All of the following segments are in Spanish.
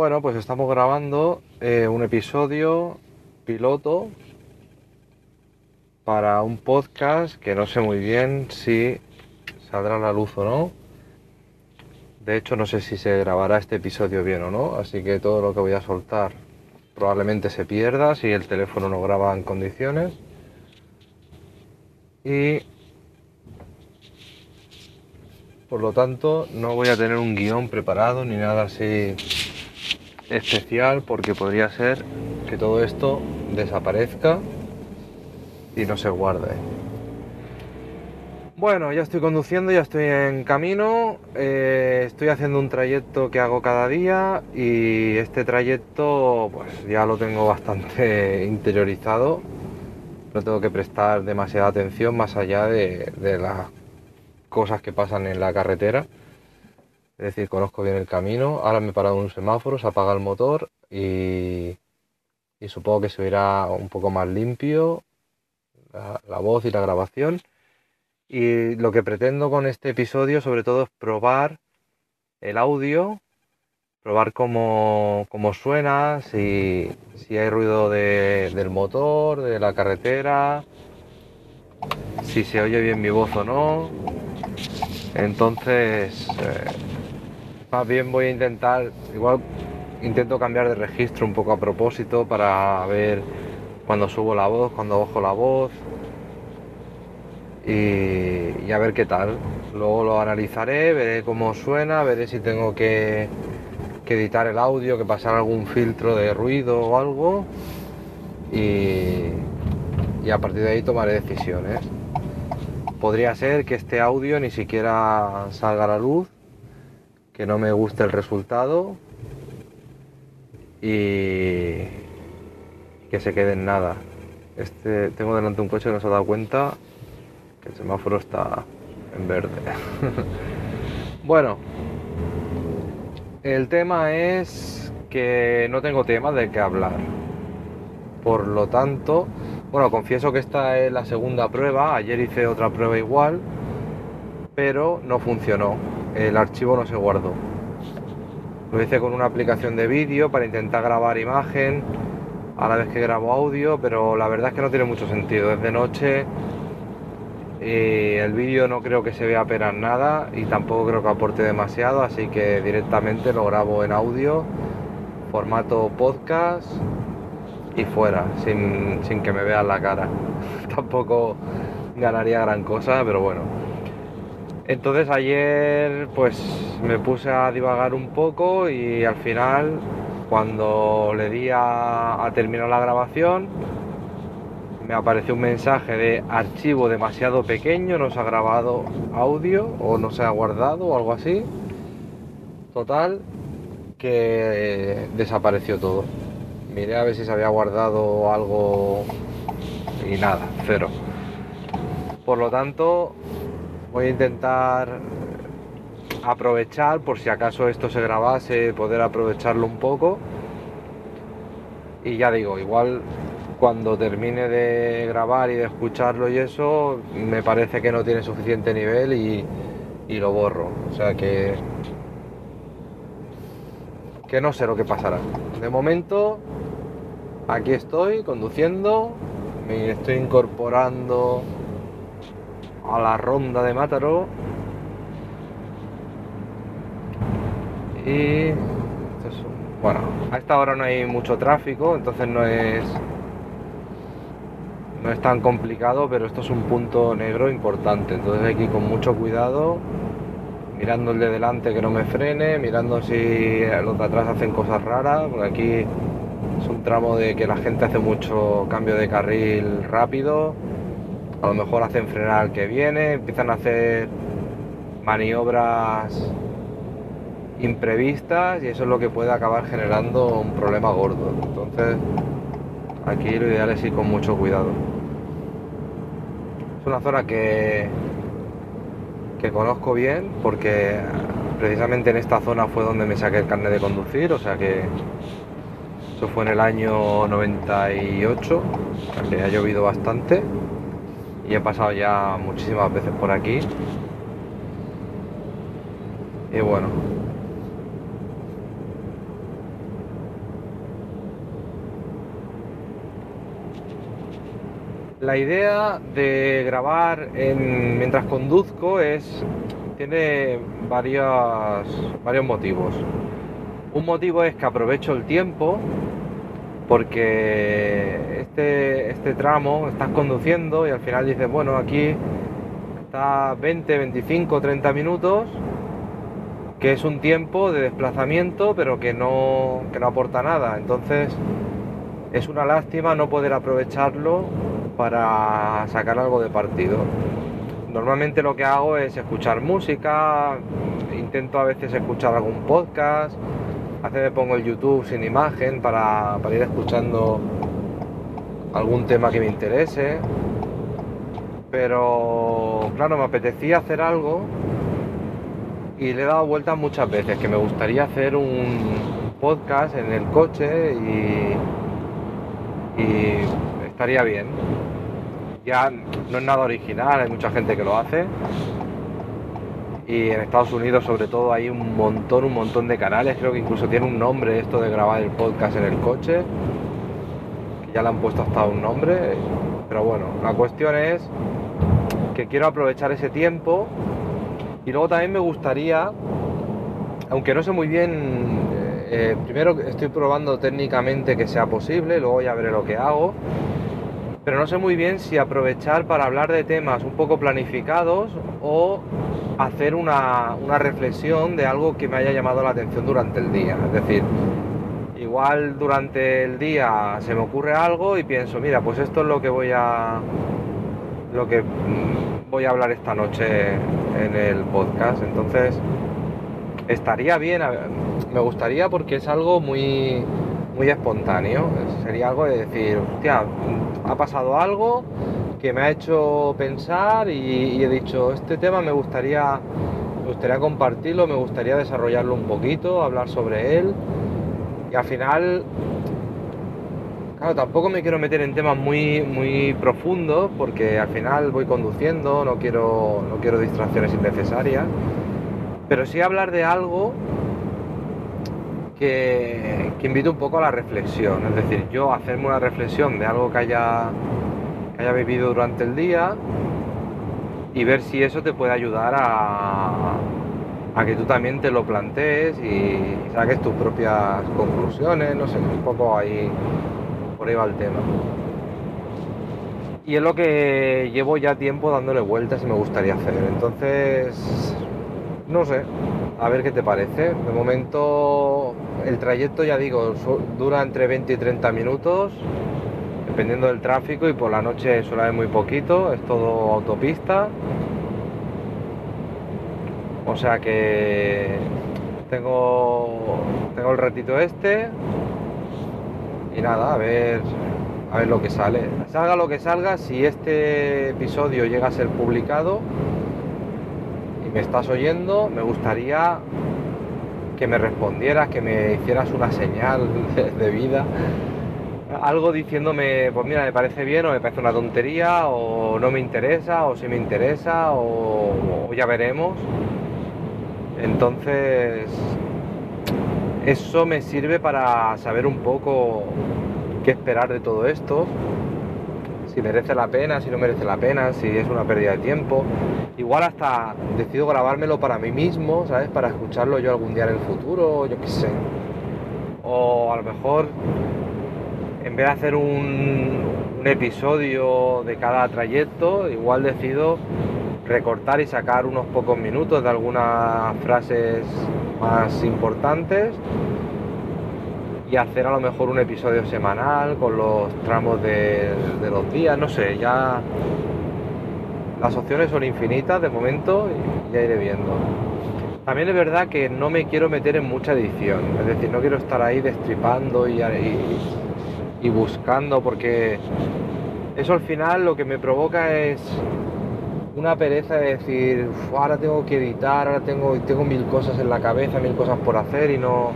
Bueno, pues estamos grabando eh, un episodio piloto para un podcast que no sé muy bien si saldrá a la luz o no. De hecho, no sé si se grabará este episodio bien o no, así que todo lo que voy a soltar probablemente se pierda si el teléfono no graba en condiciones. Y por lo tanto no voy a tener un guion preparado ni nada así especial porque podría ser que todo esto desaparezca y no se guarde. Bueno, ya estoy conduciendo, ya estoy en camino, eh, estoy haciendo un trayecto que hago cada día y este trayecto pues ya lo tengo bastante interiorizado, no tengo que prestar demasiada atención más allá de, de las cosas que pasan en la carretera es decir, conozco bien el camino. Ahora me he parado en un semáforo, se apaga el motor y, supongo que se oirá un poco más limpio la, voz y la grabación. Y lo que pretendo con este episodio sobre todo es probar el audio, probar cómo, suena, si, hay ruido del motor, de la carretera, si se oye bien mi voz o no. Entonces, eh, más bien voy a intentar, igual intento cambiar de registro un poco a propósito para ver cuando subo la voz, cuando bajo la voz y, a ver qué tal. Luego lo analizaré, veré cómo suena, veré si tengo que, editar el audio, que pasar algún filtro de ruido o algo y a partir de ahí tomaré decisiones. Podría ser que este audio ni siquiera salga a la luz que no me guste el resultado y que se quede en nada. Este, tengo delante un coche que no se ha dado cuenta que el semáforo está en verde. bueno, el tema es que no tengo tema de qué hablar. Por lo tanto, bueno, confieso que esta es la segunda prueba. Ayer hice otra prueba igual, pero no funcionó el archivo no se guardó. Lo hice con una aplicación de vídeo para intentar grabar imagen a la vez que grabo audio, pero la verdad es que no tiene mucho sentido. Es de noche y el vídeo no creo que se vea apenas nada y tampoco creo que aporte demasiado, así que directamente lo grabo en audio, formato podcast y fuera, sin, sin que me vean la cara. tampoco ganaría gran cosa, pero bueno. Entonces ayer pues me puse a divagar un poco y al final cuando le di a, terminar la grabación me apareció un mensaje de archivo demasiado pequeño, no se ha grabado audio o no se ha guardado o algo así. Total que desapareció todo. Miré a ver si se había guardado algo y nada, cero. Por lo tanto, voy a intentar aprovechar, por si acaso esto se grabase, poder aprovecharlo un poco. Y ya digo, igual cuando termine de grabar y de escucharlo y eso, me parece que no tiene suficiente nivel y, lo borro. O sea que. que no sé lo que pasará. De momento, aquí estoy conduciendo, me estoy incorporando a la ronda de Mátaro. Y bueno, a esta hora no hay mucho tráfico, entonces no es no es tan complicado, pero esto es un punto negro importante, entonces hay que ir con mucho cuidado, mirando el de delante que no me frene, mirando si los de atrás hacen cosas raras, porque aquí es un tramo de que la gente hace mucho cambio de carril rápido a lo mejor hacen frenar al que viene, empiezan a hacer maniobras imprevistas y eso es lo que puede acabar generando un problema gordo. Entonces, aquí lo ideal es ir con mucho cuidado. Es una zona que, que conozco bien porque precisamente en esta zona fue donde me saqué el carnet de conducir, o sea que eso fue en el año 98, que ha llovido bastante y he pasado ya muchísimas veces por aquí. Y bueno. La idea de grabar en, mientras conduzco es tiene varios, varios motivos. Un motivo es que aprovecho el tiempo porque este, este tramo estás conduciendo y al final dices, bueno, aquí está 20, 25, 30 minutos, que es un tiempo de desplazamiento pero que no, que no aporta nada. Entonces es una lástima no poder aprovecharlo para sacar algo de partido. Normalmente lo que hago es escuchar música, intento a veces escuchar algún podcast, a veces me pongo el YouTube sin imagen para, ir escuchando algún tema que me interese. Pero claro, me apetecía hacer algo y le he dado vueltas muchas veces, que me gustaría hacer un podcast en el coche y, y estaría bien ya no es nada original, hay mucha gente que lo hace. Y en Estados Unidos sobre todo hay un montón, un montón de canales, creo que incluso tiene un nombre esto de grabar el podcast en el coche, ya le han puesto hasta un nombre. Pero bueno, la cuestión es que quiero aprovechar ese tiempo. Y luego también me gustaría, aunque no sé muy bien, eh, primero estoy probando técnicamente que sea posible, luego ya veré lo que hago pero no sé muy bien si aprovechar para hablar de temas un poco planificados o hacer una, reflexión de algo que me haya llamado la atención durante el día. Es decir, igual durante el día se me ocurre algo y pienso, mira, pues esto es lo que voy a lo que mm, voy a hablar esta noche en el podcast. Entonces, estaría bien, me gustaría porque es algo muy muy espontáneo. Sería algo de decir, ha pasado algo que me ha hecho pensar y, he dicho, este tema me gustaría, gustaría compartirlo, me gustaría desarrollarlo un poquito, hablar sobre él. Y al final, claro, tampoco me quiero meter en temas muy, muy profundos porque al final voy conduciendo, no quiero, no quiero distracciones innecesarias. Pero sí hablar de algo que, invite un poco a la reflexión, es decir, yo hacerme una reflexión de algo que haya, que haya vivido durante el día y ver si eso te puede ayudar a, a que tú también te lo plantees y saques tus propias conclusiones, no sé, un poco ahí, por ahí va el tema. Y es lo que llevo ya tiempo dándole vueltas y me gustaría hacer. Entonces, no sé, a ver qué te parece. De momento el trayecto, ya digo, dura entre 20 y 30 minutos, dependiendo del tráfico y por la noche suele haber muy poquito, es todo autopista. O sea que tengo, tengo el ratito este y nada, a ver, a ver lo que sale. Salga lo que salga, si este episodio llega a ser publicado, me estás oyendo, me gustaría que me respondieras, que me hicieras una señal de, vida, algo diciéndome, pues mira, me parece bien o me parece una tontería o no me interesa o si me interesa o ya veremos. Entonces, eso me sirve para saber un poco qué esperar de todo esto si merece la pena, si no merece la pena, si es una pérdida de tiempo. Igual hasta decido grabármelo para mí mismo, ¿sabes? Para escucharlo yo algún día en el futuro, yo qué sé. O a lo mejor, en vez de hacer un, un episodio de cada trayecto, igual decido recortar y sacar unos pocos minutos de algunas frases más importantes y hacer a lo mejor un episodio semanal con los tramos de, los días, no sé, ya las opciones son infinitas de momento y ya iré viendo. También es verdad que no me quiero meter en mucha edición, es decir, no quiero estar ahí destripando y, y, buscando porque eso al final lo que me provoca es una pereza de decir, ahora tengo que editar, ahora tengo, tengo mil cosas en la cabeza, mil cosas por hacer y no,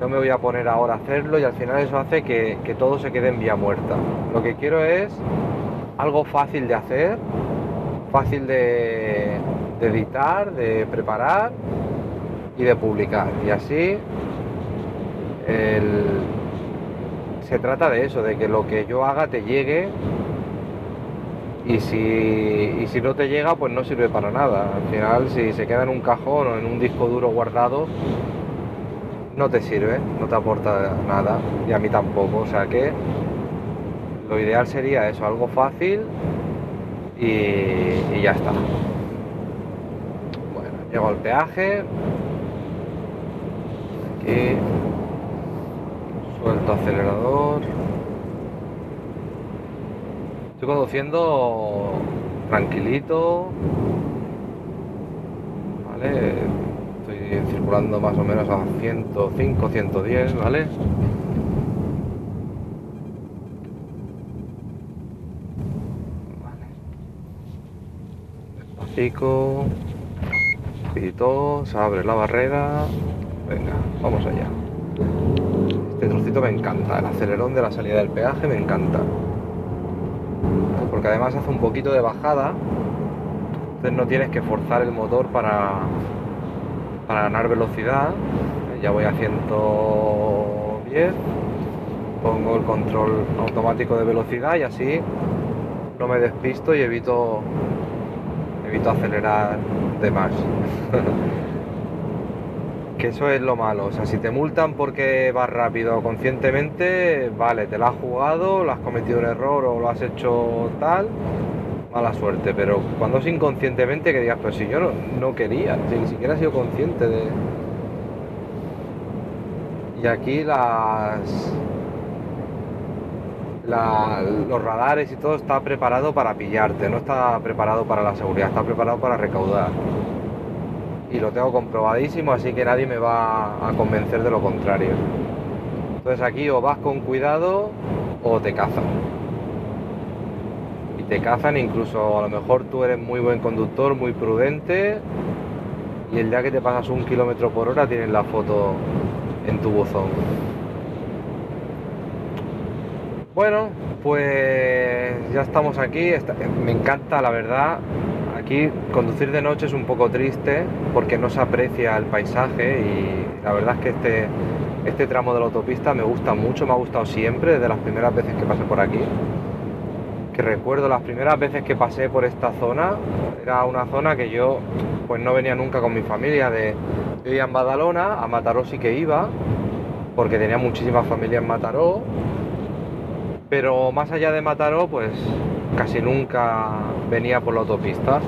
no me voy a poner ahora a hacerlo y al final eso hace que, todo se quede en vía muerta. Lo que quiero es algo fácil de hacer, fácil de, editar, de preparar y de publicar. Y así se trata de eso, de que lo que yo haga te llegue y si, y si no te llega pues no sirve para nada. Al final si se queda en un cajón o en un disco duro guardado no te sirve, no te aporta nada y a mí tampoco. O sea que lo ideal sería eso, algo fácil y, ya está. Bueno, llego al peaje. Aquí. Suelto acelerador. Estoy conduciendo tranquilito. Vale. Estoy circulando más o menos a 105, 110, ¿vale? Despacito. Pito, se abre la barrera. Venga, vamos allá. Este trocito me encanta, el acelerón de la salida del peaje me encanta. Porque además hace un poquito de bajada, entonces no tienes que forzar el motor para, para ganar velocidad. Ya voy a 110, pongo el control automático de velocidad y así no me despisto y evito, evito acelerar de más. que eso es lo malo. O sea, si te multan porque vas rápido conscientemente, vale, te la has jugado, lo has cometido un error o lo has hecho tal, mala suerte. Pero cuando es inconscientemente, que digas, pero si yo no, no quería, ni siquiera he sido consciente de. Y aquí las. la- los radares y todo está preparado para pillarte, no está preparado para la seguridad, está preparado para recaudar y lo tengo comprobadísimo, así que nadie me va a convencer de lo contrario. Entonces aquí o vas con cuidado o te cazan. Te cazan incluso a lo mejor tú eres muy buen conductor, muy prudente y el día que te pasas un kilómetro por hora tienes la foto en tu buzón. Bueno, pues ya estamos aquí. Me encanta, la verdad. Aquí conducir de noche es un poco triste porque no se aprecia el paisaje y la verdad es que este, este tramo de la autopista me gusta mucho, me ha gustado siempre desde las primeras veces que pasé por aquí. Recuerdo las primeras veces que pasé por esta zona, era una zona que yo pues no venía nunca con mi familia de yo vivía en Badalona, a Mataró sí que iba, porque tenía muchísima familia en Mataró, pero más allá de Mataró, pues casi nunca venía por la autopista.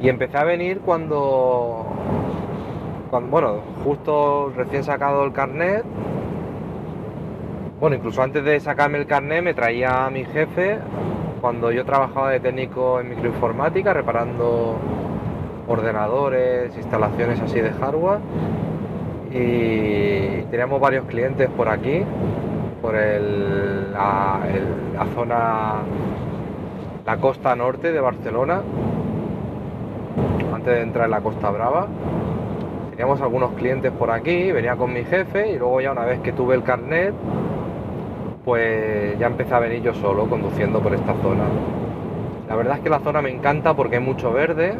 Y empecé a venir cuando, cuando bueno, justo recién sacado el carnet. Bueno, incluso antes de sacarme el carnet me traía a mi jefe cuando yo trabajaba de técnico en microinformática reparando ordenadores, instalaciones así de hardware. Y teníamos varios clientes por aquí, por el- la, la zona, la costa norte de Barcelona, antes de entrar en la Costa Brava. Teníamos algunos clientes por aquí, venía con mi jefe y luego ya una vez que tuve el carnet, pues ya empecé a venir yo solo conduciendo por esta zona. La verdad es que la zona me encanta porque hay mucho verde,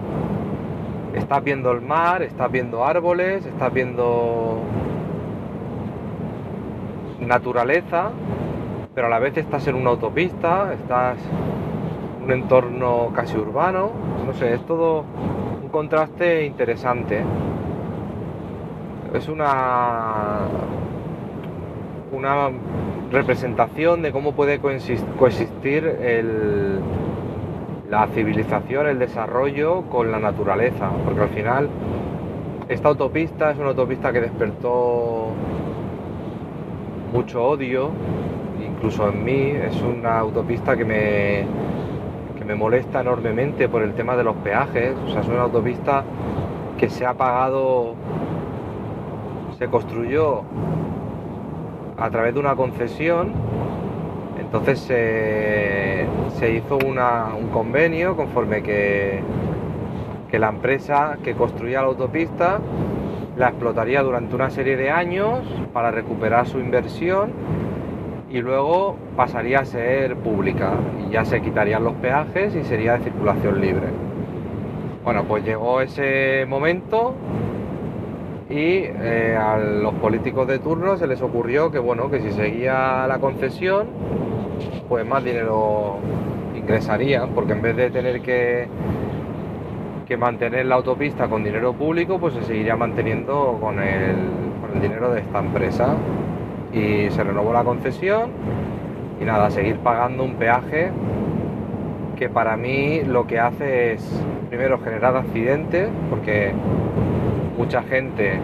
estás viendo el mar, estás viendo árboles, estás viendo naturaleza, pero a la vez estás en una autopista, estás en un entorno casi urbano, no sé, es todo un contraste interesante. Es una una representación de cómo puede coexis- coexistir la civilización, el desarrollo con la naturaleza, porque al final esta autopista es una autopista que despertó mucho odio, incluso en mí, es una autopista que me, que me molesta enormemente por el tema de los peajes, o sea, es una autopista que se ha pagado, se construyó a través de una concesión, entonces se, hizo una- un convenio conforme que, que la empresa que construía la autopista la explotaría durante una serie de años para recuperar su inversión y luego pasaría a ser pública y ya se quitarían los peajes y sería de circulación libre. Bueno, pues llegó ese momento y eh, a los políticos de turno se les ocurrió que bueno, que si seguía la concesión, pues más dinero ingresarían, porque en vez de tener que, que mantener la autopista con dinero público, pues se seguiría manteniendo con el, con el dinero de esta empresa. Y se renovó la concesión y nada, seguir pagando un peaje que para mí lo que hace es primero generar accidentes, porque mucha gente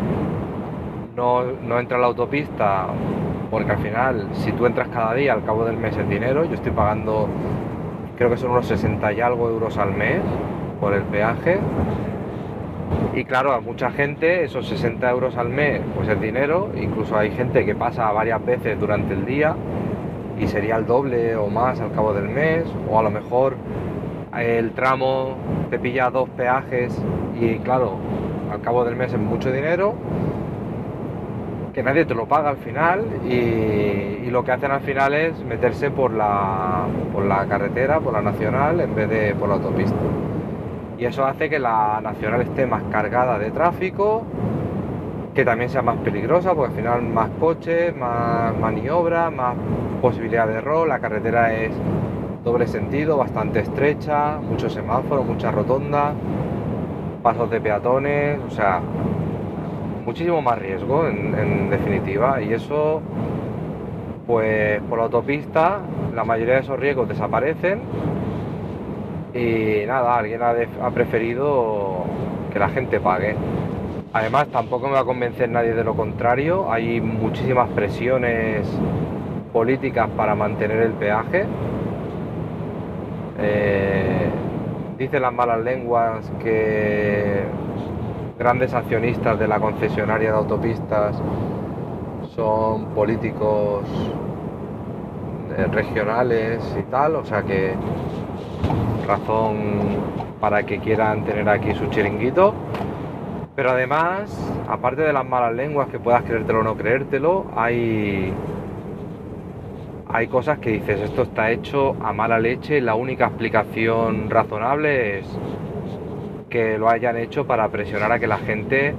no, no entra a la autopista porque al final si tú entras cada día al cabo del mes el dinero, yo estoy pagando creo que son unos 60 y algo euros al mes por el peaje. Y claro, a mucha gente esos 60 euros al mes pues es dinero, incluso hay gente que pasa varias veces durante el día y sería el doble o más al cabo del mes. O a lo mejor el tramo te pilla dos peajes y claro, al cabo del mes es mucho dinero que nadie te lo paga al final y, lo que hacen al final es meterse por la, por la carretera, por la nacional, en vez de por la autopista. Y eso hace que la nacional esté más cargada de tráfico, que también sea más peligrosa, porque al final más coches, más maniobra, más posibilidad de error, la carretera es doble sentido, bastante estrecha, muchos semáforos, muchas rotondas, pasos de peatones, o sea, muchísimo más riesgo en, definitiva y eso pues por la autopista la mayoría de esos riesgos desaparecen y nada, alguien ha, preferido que la gente pague. Además tampoco me va a convencer nadie de lo contrario, hay muchísimas presiones políticas para mantener el peaje. Eh, dicen las malas lenguas que grandes accionistas de la concesionaria de autopistas son políticos eh, regionales y tal, o sea que razón para que quieran tener aquí su chiringuito. Pero además, aparte de las malas lenguas que puedas creértelo o no creértelo, hay hay cosas que dices, esto está hecho a mala leche, la única explicación razonable es que lo hayan hecho para presionar a que la gente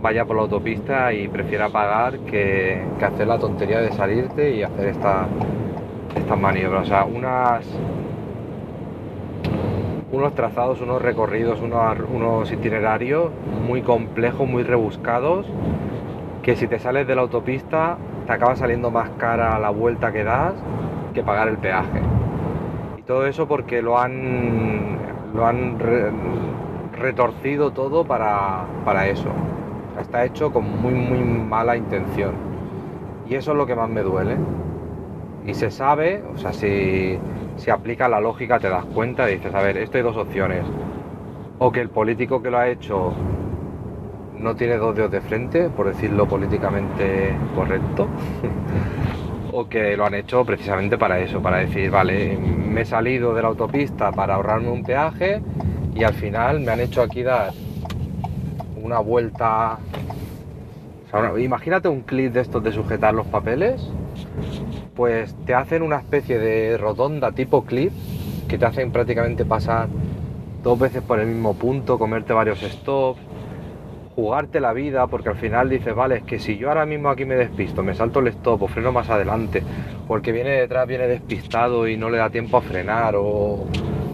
vaya por la autopista y prefiera pagar que, hacer la tontería de salirte y hacer esta, estas maniobras. O sea, unas, unos trazados, unos recorridos, unos, unos itinerarios muy complejos, muy rebuscados, que si te sales de la autopista te acaba saliendo más cara la vuelta que das que pagar el peaje. Y todo eso porque lo han, lo han retorcido todo para, eso. está hecho con muy, muy mala intención. Y eso es lo que más me duele. Y se sabe, o sea, si, si aplica la lógica te das cuenta y dices, a ver, esto hay dos opciones. O que el político que lo ha hecho no tiene dos dedos de frente, por decirlo políticamente correcto. o que lo han hecho precisamente para eso, para decir, vale, me he salido de la autopista para ahorrarme un peaje y al final me han hecho aquí dar una vuelta. imagínate un clip de estos de sujetar los papeles, pues te hacen una especie de rotonda tipo clip que te hacen prácticamente pasar dos veces por el mismo punto, comerte varios stops, jugarte la vida, porque al final dices, vale, es que si yo ahora mismo aquí me despisto, me salto el stop o freno más adelante, porque viene detrás, viene despistado y no le da tiempo a frenar o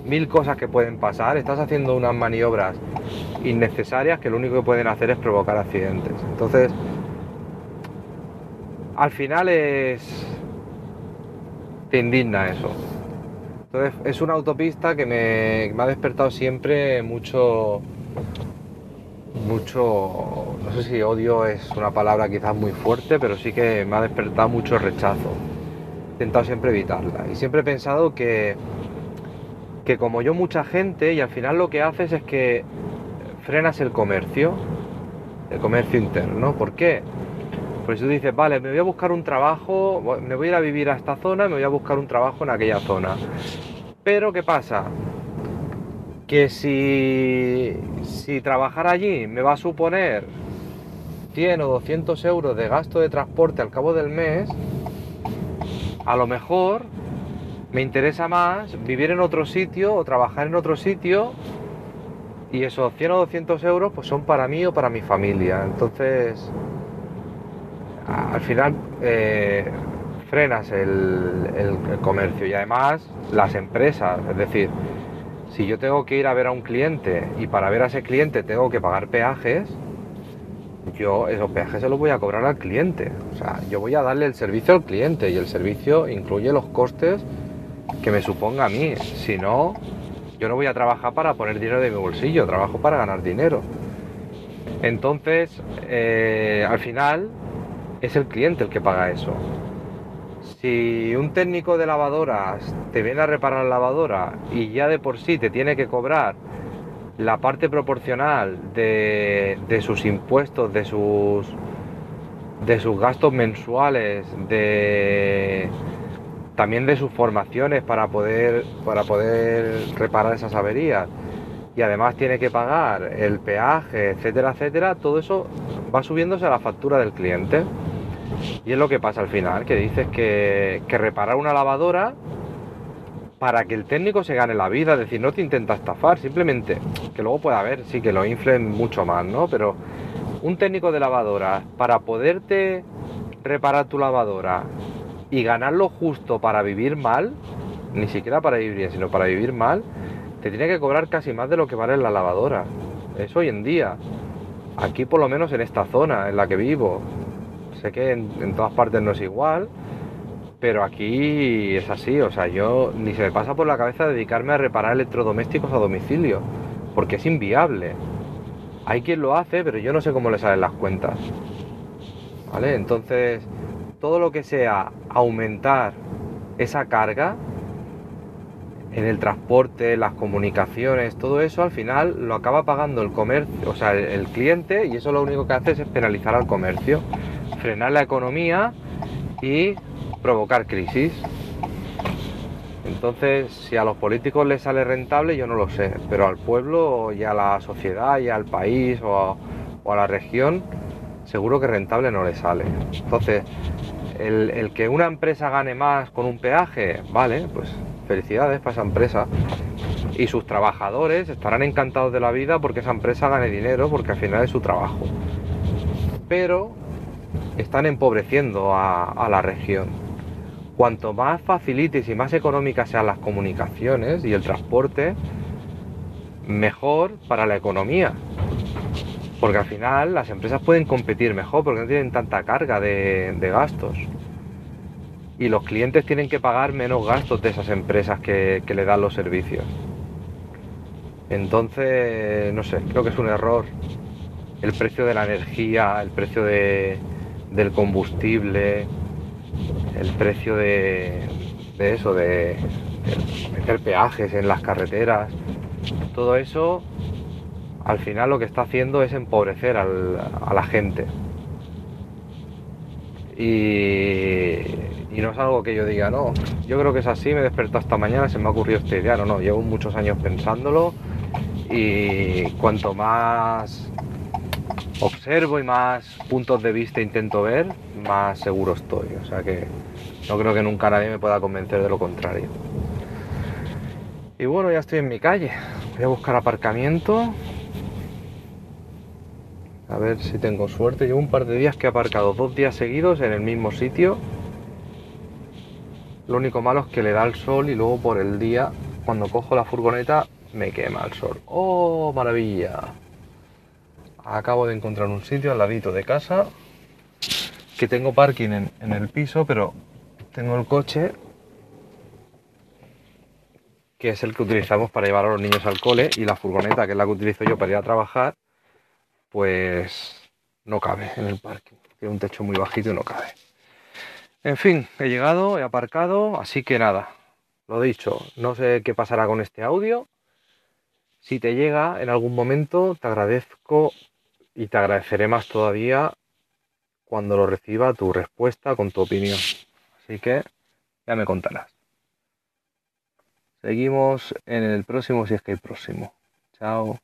mil cosas que pueden pasar, estás haciendo unas maniobras innecesarias que lo único que pueden hacer es provocar accidentes. Entonces, al final es... te indigna eso. Entonces, es una autopista que me, ha despertado siempre mucho... Mucho, no sé si odio es una palabra quizás muy fuerte, pero sí que me ha despertado mucho rechazo. He intentado siempre evitarla. Y siempre he pensado que que como yo mucha gente y al final lo que haces es que frenas el comercio, el comercio interno. ¿Por qué? Pues tú dices, vale, me voy a buscar un trabajo, me voy a ir a vivir a esta zona, me voy a buscar un trabajo en aquella zona. Pero ¿qué pasa? Que si, si trabajar allí me va a suponer 100 o 200 euros de gasto de transporte al cabo del mes, a lo mejor me interesa más vivir en otro sitio o trabajar en otro sitio y esos 100 o 200 euros pues son para mí o para mi familia. Entonces, al final, eh, frenas el, el comercio y además las empresas, es decir, si yo tengo que ir a ver a un cliente y para ver a ese cliente tengo que pagar peajes, yo esos peajes se los voy a cobrar al cliente. O sea, yo voy a darle el servicio al cliente y el servicio incluye los costes que me suponga a mí. Si no, yo no voy a trabajar para poner dinero de mi bolsillo, trabajo para ganar dinero. Entonces, eh, al final, es el cliente el que paga eso. Si un técnico de lavadoras te viene a reparar la lavadora y ya de por sí te tiene que cobrar la parte proporcional de, sus impuestos, de sus, de sus gastos mensuales, de también de sus formaciones para poder, para poder reparar esas averías y además tiene que pagar el peaje, etcétera, etcétera, todo eso va subiéndose a la factura del cliente. Y es lo que pasa al final, que dices que, que reparar una lavadora para que el técnico se gane la vida, es decir, no te intenta estafar, simplemente que luego pueda haber, sí que lo inflen mucho más, ¿no? Pero un técnico de lavadora, para poderte reparar tu lavadora y ganar lo justo para vivir mal, ni siquiera para vivir bien, sino para vivir mal, te tiene que cobrar casi más de lo que vale la lavadora. Es hoy en día. Aquí por lo menos en esta zona en la que vivo. Sé que en, todas partes no es igual, pero aquí es así, o sea, yo ni se me pasa por la cabeza dedicarme a reparar electrodomésticos a domicilio, porque es inviable. Hay quien lo hace, pero yo no sé cómo le salen las cuentas. ¿Vale? Entonces, todo lo que sea aumentar esa carga en el transporte, las comunicaciones, todo eso al final lo acaba pagando el comercio, o sea, el cliente, y eso lo único que hace es penalizar al comercio, frenar la economía y provocar crisis. Entonces, si a los políticos les sale rentable, yo no lo sé, pero al pueblo y a la sociedad y al país o a, la región, seguro que rentable no le sale. Entonces, el, el, que una empresa gane más con un peaje, vale, pues felicidades para esa empresa. Y sus trabajadores estarán encantados de la vida porque esa empresa gane dinero, porque al final es su trabajo. Pero están empobreciendo a, la región cuanto más facilites y más económicas sean las comunicaciones y el transporte, mejor para la economía. Porque al final las empresas pueden competir mejor porque no tienen tanta carga de, gastos. Y los clientes tienen que pagar menos gastos de esas empresas que, le dan los servicios. Entonces, no sé, creo que es un error. El precio de la energía, el precio del combustible, el precio de, eso, de, meter peajes en las carreteras, todo eso al final lo que está haciendo es empobrecer a la gente. Y, no es algo que yo diga, no, yo creo que es así, me he despertado esta mañana, se me ha ocurrido esta idea, no, no, llevo muchos años pensándolo y cuanto más observo y más puntos de vista intento ver, más seguro estoy. O sea que no creo que nunca nadie me pueda convencer de lo contrario. Y bueno, ya estoy en mi calle. Voy a buscar aparcamiento. A ver si tengo suerte. Llevo un par de días que he aparcado dos días seguidos en el mismo sitio. Lo único malo es que le da el sol y luego por el día, cuando cojo la furgoneta, me quema el sol. ¡Oh, maravilla! Acabo de encontrar un sitio al ladito de casa que tengo parking en, el piso, pero tengo el coche que es el que utilizamos para llevar a los niños al cole y la furgoneta, que es la que utilizo yo para ir a trabajar, pues no cabe en el parking. Tiene un techo muy bajito y no cabe. En fin, he llegado, he aparcado, así que nada, lo dicho, no sé qué pasará con este audio. Si te llega en algún momento, te agradezco y te agradeceré más todavía cuando lo reciba tu respuesta con tu opinión. Así que ya me contarás. Seguimos en el próximo si es que hay próximo. Chao.